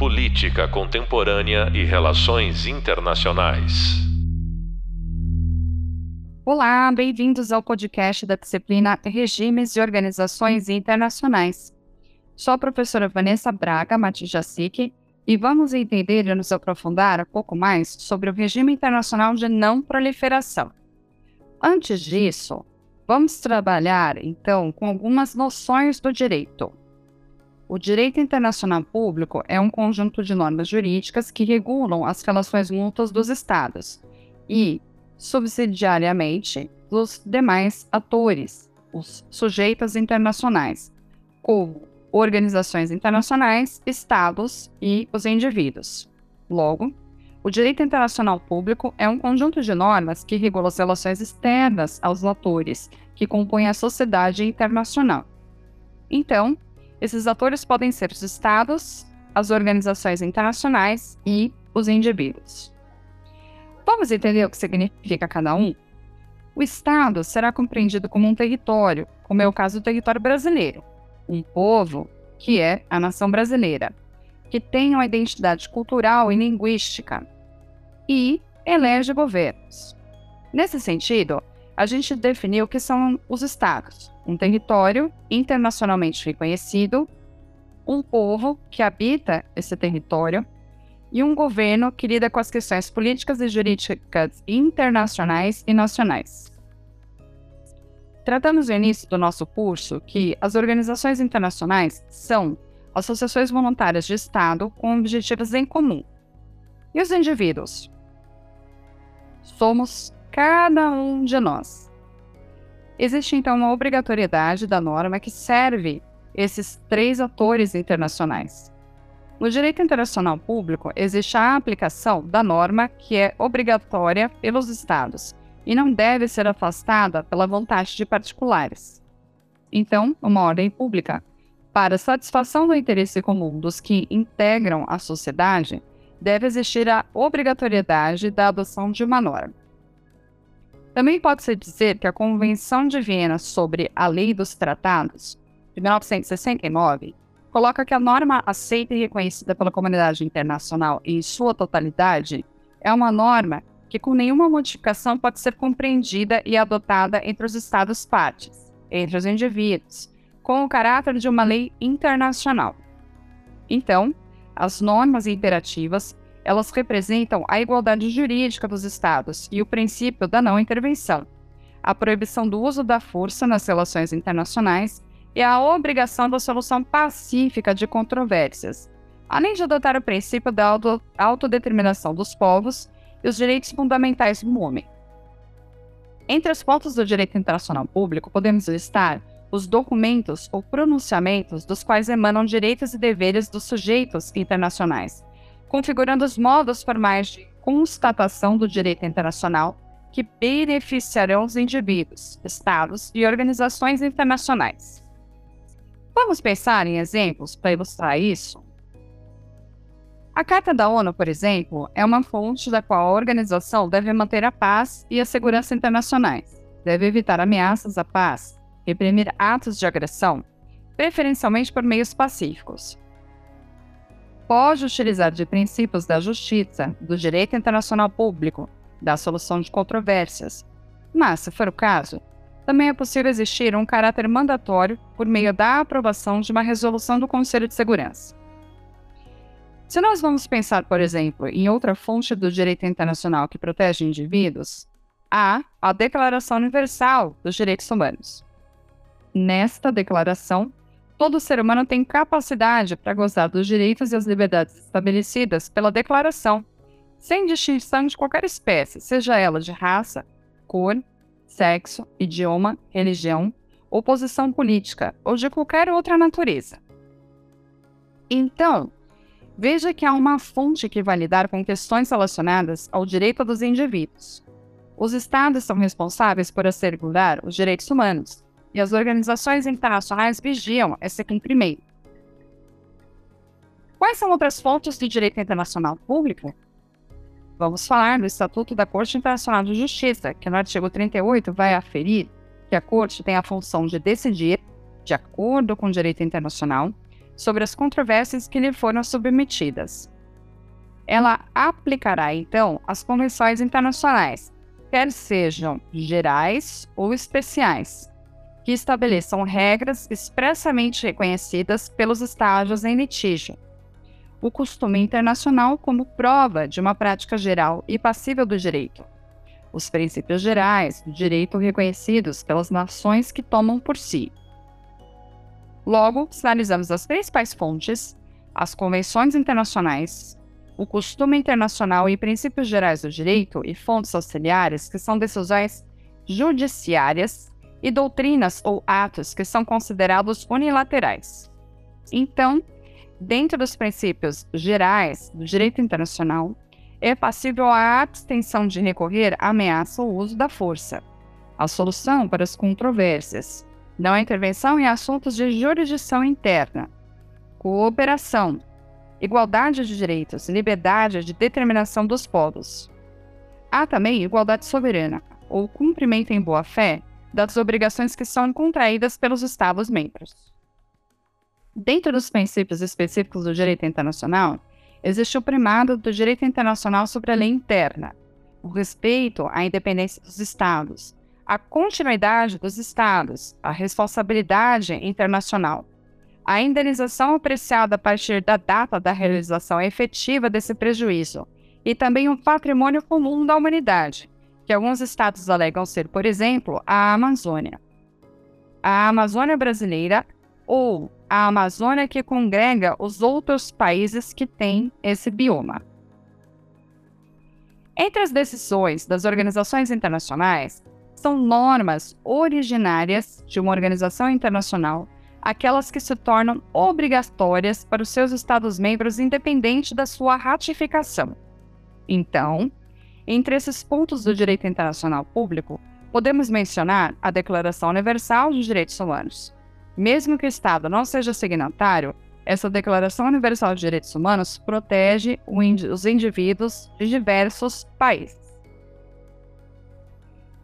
Política Contemporânea e Relações Internacionais. Olá, bem-vindos ao podcast da disciplina Regimes e Organizações Internacionais. Sou a professora Vanessa Braga Matijacic e vamos entender e nos aprofundar um pouco mais sobre o regime internacional de não proliferação. Antes disso, vamos trabalhar então com algumas noções do direito. O direito internacional público é um conjunto de normas jurídicas que regulam as relações mútuas dos Estados e, subsidiariamente, dos demais atores, os sujeitos internacionais, como organizações internacionais, Estados e os indivíduos. Logo, o direito internacional público é um conjunto de normas que regula as relações externas aos atores que compõem a sociedade internacional. Então, esses atores podem ser os estados, as organizações internacionais e os indivíduos. Vamos entender o que significa cada um? O Estado será compreendido como um território, como é o caso do território brasileiro, um povo, que é a nação brasileira, que tem uma identidade cultural e linguística, e elege governos. Nesse sentido, a gente definiu o que são os estados: um território internacionalmente reconhecido, um povo que habita esse território e um governo que lida com as questões políticas e jurídicas internacionais e nacionais. Tratamos no início do nosso curso que as organizações internacionais são associações voluntárias de Estado com objetivos em comum. E os indivíduos? Somos cada um de nós. Existe então uma obrigatoriedade da norma que serve esses três atores internacionais. No direito internacional público, existe a aplicação da norma que é obrigatória pelos Estados e não deve ser afastada pela vontade de particulares. Então, uma ordem pública, para satisfação do interesse comum dos que integram a sociedade, deve existir a obrigatoriedade da adoção de uma norma. Também pode-se dizer que a Convenção de Viena sobre a Lei dos Tratados, de 1969, coloca que a norma aceita e reconhecida pela comunidade internacional em sua totalidade é uma norma que, com nenhuma modificação, pode ser compreendida e adotada entre os Estados-partes, entre os indivíduos, com o caráter de uma lei internacional. Então, as normas imperativas elas representam a igualdade jurídica dos Estados e o princípio da não intervenção, a proibição do uso da força nas relações internacionais e a obrigação da solução pacífica de controvérsias, além de adotar o princípio da auto autodeterminação dos povos e os direitos fundamentais do homem. Entre os pontos do direito internacional público, podemos listar os documentos ou pronunciamentos dos quais emanam direitos e deveres dos sujeitos internacionais, configurando os modos formais de constatação do direito internacional que beneficiarão os indivíduos, estados e organizações internacionais. Vamos pensar em exemplos para ilustrar isso? A Carta da ONU, por exemplo, é uma fonte da qual a organização deve manter a paz e a segurança internacionais, deve evitar ameaças à paz, reprimir atos de agressão, preferencialmente por meios pacíficos, pode utilizar de princípios da justiça, do direito internacional público, da solução de controvérsias. Mas, se for o caso, também é possível existir um caráter mandatório por meio da aprovação de uma resolução do Conselho de Segurança. Se nós vamos pensar, por exemplo, em outra fonte do direito internacional que protege indivíduos, há a Declaração Universal dos Direitos Humanos. Nesta declaração, todo ser humano tem capacidade para gozar dos direitos e as liberdades estabelecidas pela Declaração, sem distinção de qualquer espécie, seja ela de raça, cor, sexo, idioma, religião ou posição política, ou de qualquer outra natureza. Então, veja que há uma fonte que vai lidar com questões relacionadas ao direito dos indivíduos. Os Estados são responsáveis por assegurar os direitos humanos, e as organizações internacionais vigiam esse cumprimento. Quais são outras fontes de direito internacional público? Vamos falar do Estatuto da Corte Internacional de Justiça, que no artigo 38 vai aferir que a Corte tem a função de decidir, de acordo com o direito internacional, sobre as controvérsias que lhe foram submetidas. Ela aplicará, então, as convenções internacionais, quer sejam gerais ou especiais, que estabeleçam regras expressamente reconhecidas pelos Estados em litígio. O costume internacional como prova de uma prática geral e passível do direito. Os princípios gerais do direito reconhecidos pelas nações que tomam por si. Logo, sinalizamos as principais fontes, as convenções internacionais, o costume internacional e princípios gerais do direito e fontes auxiliares, que são decisões judiciárias, e doutrinas ou atos que são considerados unilaterais. Então, dentro dos princípios gerais do direito internacional, é passível a abstenção de recorrer à ameaça ou uso da força, a solução para as controvérsias, não a intervenção em assuntos de jurisdição interna, cooperação, igualdade de direitos, liberdade de determinação dos povos. Há também igualdade soberana, ou cumprimento em boa-fé das obrigações que são contraídas pelos Estados-membros. Dentro dos princípios específicos do direito internacional, existe o primado do direito internacional sobre a lei interna, o respeito à independência dos Estados, a continuidade dos Estados, a responsabilidade internacional, a indenização apreciada a partir da data da realização efetiva desse prejuízo e também o patrimônio comum da humanidade, que alguns estados alegam ser, por exemplo, a Amazônia. A Amazônia brasileira ou a Amazônia que congrega os outros países que têm esse bioma. Entre as decisões das organizações internacionais são normas originárias de uma organização internacional, aquelas que se tornam obrigatórias para os seus Estados-membros independente da sua ratificação. Então, entre esses pontos do direito internacional público, podemos mencionar a Declaração Universal dos Direitos Humanos. Mesmo que o Estado não seja signatário, essa Declaração Universal de Direitos Humanos protege os indivíduos de diversos países.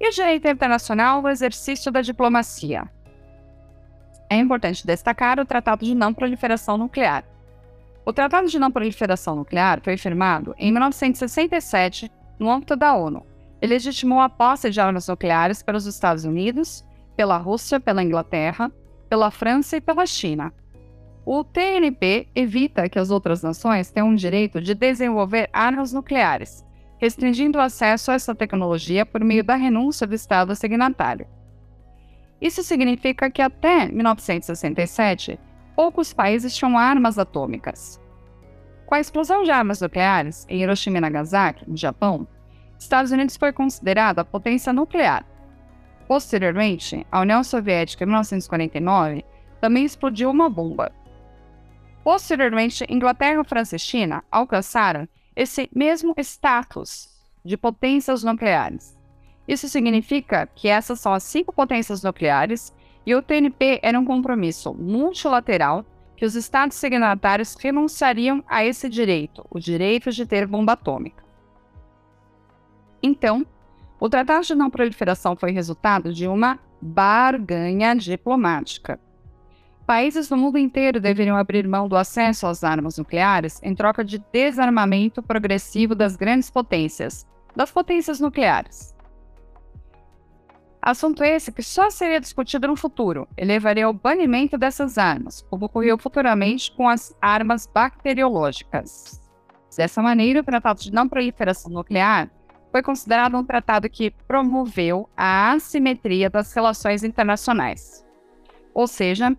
E o direito internacional, o exercício da diplomacia. É importante destacar o Tratado de Não Proliferação Nuclear. O Tratado de Não Proliferação Nuclear foi firmado em 1967 no âmbito da ONU. Ele legitimou a posse de armas nucleares pelos Estados Unidos, pela Rússia, pela Inglaterra, pela França e pela China. O TNP evita que as outras nações tenham o direito de desenvolver armas nucleares, restringindo o acesso a essa tecnologia por meio da renúncia do Estado signatário. Isso significa que até 1967, poucos países tinham armas atômicas. Com a explosão de armas nucleares em Hiroshima e Nagasaki, no Japão, Estados Unidos foi considerado a potência nuclear. Posteriormente, a União Soviética, em 1949, também explodiu uma bomba. Posteriormente, Inglaterra, França e China alcançaram esse mesmo status de potências nucleares. Isso significa que essas são as cinco potências nucleares e o TNP era um compromisso multilateral que os estados signatários renunciariam a esse direito, o direito de ter bomba atômica. Então, o Tratado de Não Proliferação foi resultado de uma barganha diplomática. Países do mundo inteiro deveriam abrir mão do acesso às armas nucleares em troca de desarmamento progressivo das grandes potências, das potências nucleares. Assunto esse que só seria discutido no futuro e levaria ao banimento dessas armas, como ocorreu futuramente com as armas bacteriológicas. Dessa maneira, o Tratado de Não Proliferação Nuclear foi considerado um tratado que promoveu a assimetria das relações internacionais. Ou seja,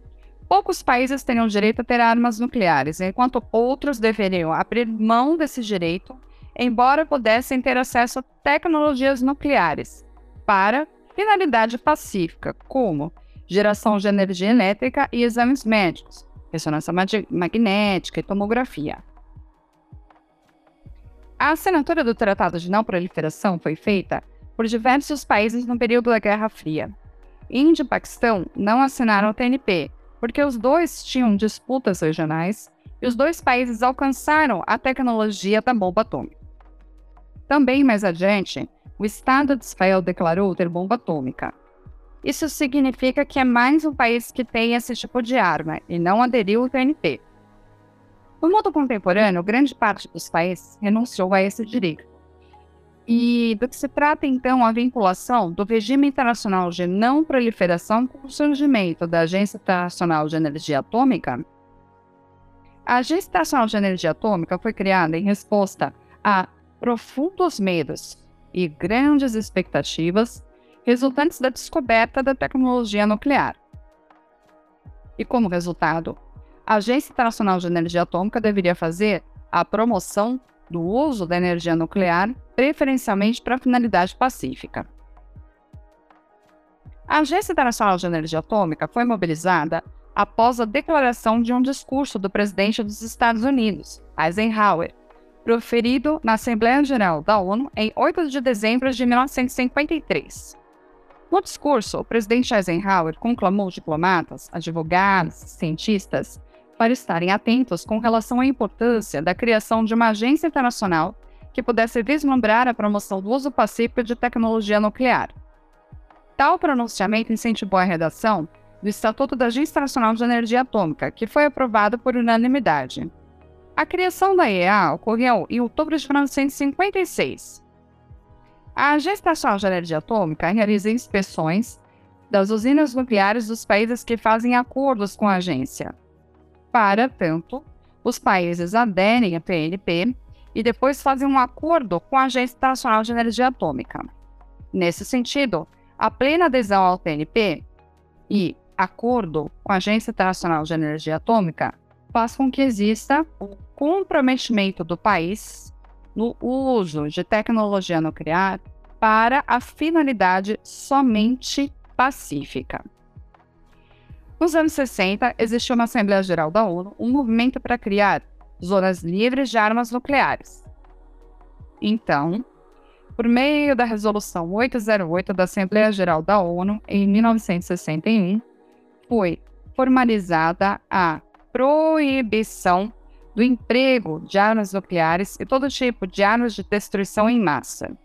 poucos países teriam direito a ter armas nucleares, enquanto outros deveriam abrir mão desse direito, embora pudessem ter acesso a tecnologias nucleares, para finalidade pacífica, como geração de energia elétrica e exames médicos, ressonância magnética e tomografia. A assinatura do Tratado de Não Proliferação foi feita por diversos países no período da Guerra Fria. Índia e Paquistão não assinaram o TNP, porque os dois tinham disputas regionais e os dois países alcançaram a tecnologia da bomba atômica. Também mais adiante, o Estado de Israel declarou ter bomba atômica. Isso significa que é mais um país que tem esse tipo de arma e não aderiu ao TNP. No mundo contemporâneo, grande parte dos países renunciou a esse direito. E do que se trata, então, a vinculação do regime internacional de não proliferação com o surgimento da Agência Internacional de Energia Atômica? A Agência Internacional de Energia Atômica foi criada em resposta a profundos medos e grandes expectativas resultantes da descoberta da tecnologia nuclear. E como resultado, a Agência Internacional de Energia Atômica deveria fazer a promoção do uso da energia nuclear, preferencialmente para finalidade pacífica. A Agência Internacional de Energia Atômica foi mobilizada após a declaração de um discurso do presidente dos Estados Unidos, Eisenhower, proferido na Assembleia Geral da ONU em 8 de dezembro de 1953. No discurso, o presidente Eisenhower conclamou diplomatas, advogados, cientistas para estarem atentos com relação à importância da criação de uma agência internacional que pudesse vislumbrar a promoção do uso pacífico de tecnologia nuclear. Tal pronunciamento incentivou a redação do Estatuto da Agência Internacional de Energia Atômica, que foi aprovado por unanimidade. A criação da IEA ocorreu em outubro de 1956. A Agência Internacional de Energia Atômica realiza inspeções das usinas nucleares dos países que fazem acordos com a agência, para tanto, os países aderem à PNP e depois fazem um acordo com a Agência Internacional de Energia Atômica. Nesse sentido, a plena adesão ao PNP e acordo com a Agência Internacional de Energia Atômica faz com que exista o comprometimento do país no uso de tecnologia nuclear para a finalidade somente pacífica. Nos anos 60, existiu na Assembleia Geral da ONU um movimento para criar zonas livres de armas nucleares. Então, por meio da Resolução 808 da Assembleia Geral da ONU, em 1961, foi formalizada a proibição do emprego de armas nucleares e todo tipo de armas de destruição em massa.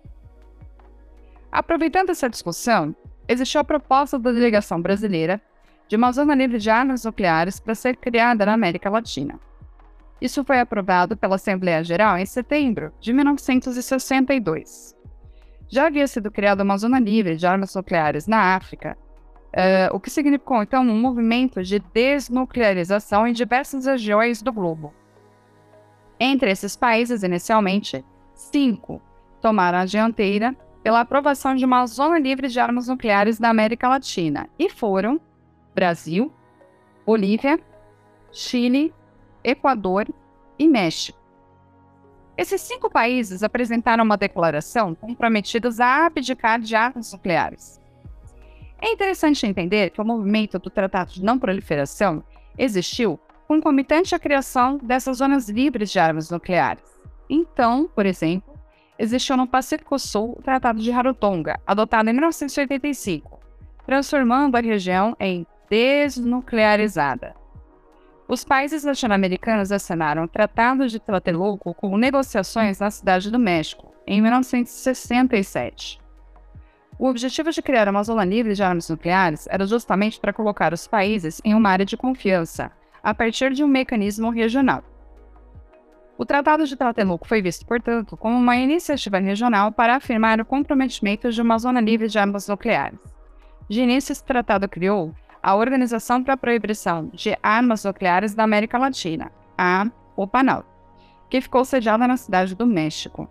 Aproveitando essa discussão, existiu a proposta da delegação brasileira de uma zona livre de armas nucleares para ser criada na América Latina. Isso foi aprovado pela Assembleia Geral em setembro de 1962. Já havia sido criada uma zona livre de armas nucleares na África, uh, o que significou então um movimento de desnuclearização em diversas regiões do globo. Entre esses países, inicialmente, cinco tomaram a dianteira pela aprovação de uma zona livre de armas nucleares na América Latina e foram Brasil, Bolívia, Chile, Equador e México. Esses cinco países apresentaram uma declaração comprometidos a abdicar de armas nucleares. É interessante entender que o movimento do Tratado de Não Proliferação existiu concomitante à criação dessas zonas livres de armas nucleares. Então, por exemplo, existiu no Pacífico Sul o Tratado de Rarotonga, adotado em 1985, transformando a região em desnuclearizada. Os países latino-americanos assinaram o Tratado de Tlatelolco com negociações na Cidade do México, em 1967. O objetivo de criar uma zona livre de armas nucleares era justamente para colocar os países em uma área de confiança, a partir de um mecanismo regional. O Tratado de Tlatelolco foi visto, portanto, como uma iniciativa regional para afirmar o comprometimento de uma zona livre de armas nucleares. De início, esse tratado criou a Organização para a Proibição de Armas Nucleares da América Latina, a OPANAL, que ficou sediada na cidade do México.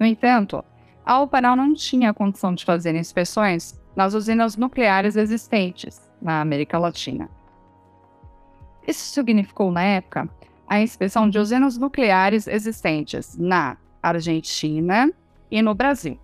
No entanto, a OPANAL não tinha condição de fazer inspeções nas usinas nucleares existentes na América Latina. Isso significou, na época, a inspeção de usinas nucleares existentes na Argentina e no Brasil.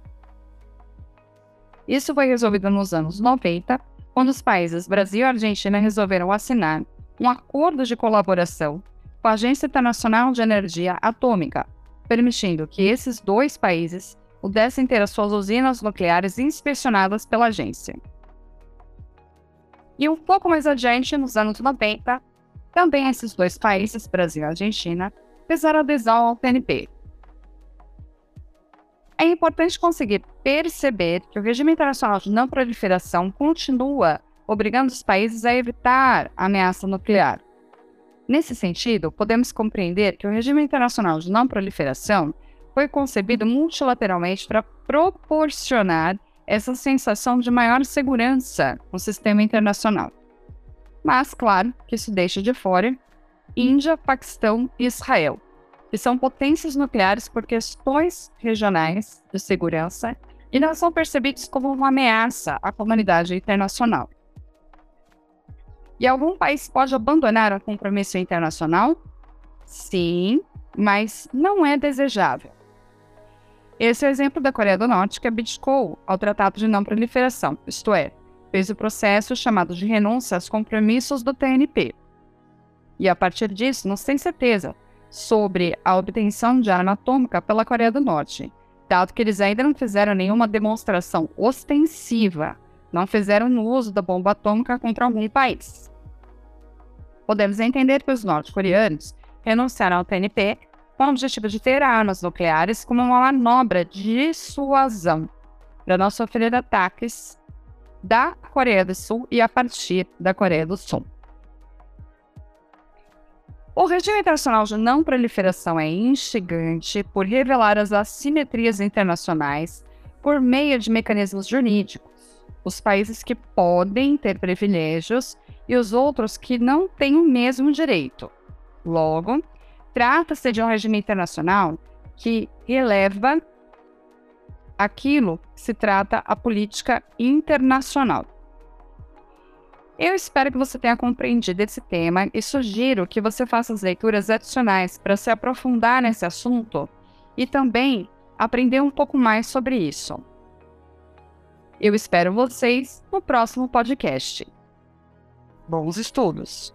Isso foi resolvido nos anos 90 quando os países Brasil e Argentina resolveram assinar um acordo de colaboração com a Agência Internacional de Energia Atômica, permitindo que esses dois países pudessem ter as suas usinas nucleares inspecionadas pela agência. E um pouco mais adiante, nos anos 90, também esses dois países, Brasil e Argentina, fizeram adesão ao TNP, é importante conseguir perceber que o regime internacional de não proliferação continua obrigando os países a evitar a ameaça nuclear. Nesse sentido, podemos compreender que o regime internacional de não proliferação foi concebido multilateralmente para proporcionar essa sensação de maior segurança no sistema internacional. Mas, claro, que isso deixa de fora Índia, Paquistão e Israel, que são potências nucleares por questões regionais de segurança e não são percebidos como uma ameaça à comunidade internacional. E algum país pode abandonar um compromisso internacional? Sim, mas não é desejável. Esse é o exemplo da Coreia do Norte que abdicou ao Tratado de Não Proliferação, isto é, fez o processo chamado de renúncia aos compromissos do TNP. E a partir disso, não se tem certeza sobre a obtenção de arma atômica pela Coreia do Norte, dado que eles ainda não fizeram nenhuma demonstração ostensiva, não fizeram uso da bomba atômica contra algum país. Podemos entender que os norte-coreanos renunciaram ao TNP com o objetivo de ter armas nucleares como uma manobra de dissuasão para não sofrer ataques da Coreia do Sul e a partir da Coreia do Sul. O regime internacional de não proliferação é instigante por revelar as assimetrias internacionais por meio de mecanismos jurídicos. Os países que podem ter privilégios e os outros que não têm o mesmo direito. Logo, Trata-se de um regime internacional que releva aquilo que se trata a política internacional. Eu espero que você tenha compreendido esse tema e sugiro que você faça as leituras adicionais para se aprofundar nesse assunto e também aprender um pouco mais sobre isso. Eu espero vocês no próximo podcast. Bons estudos!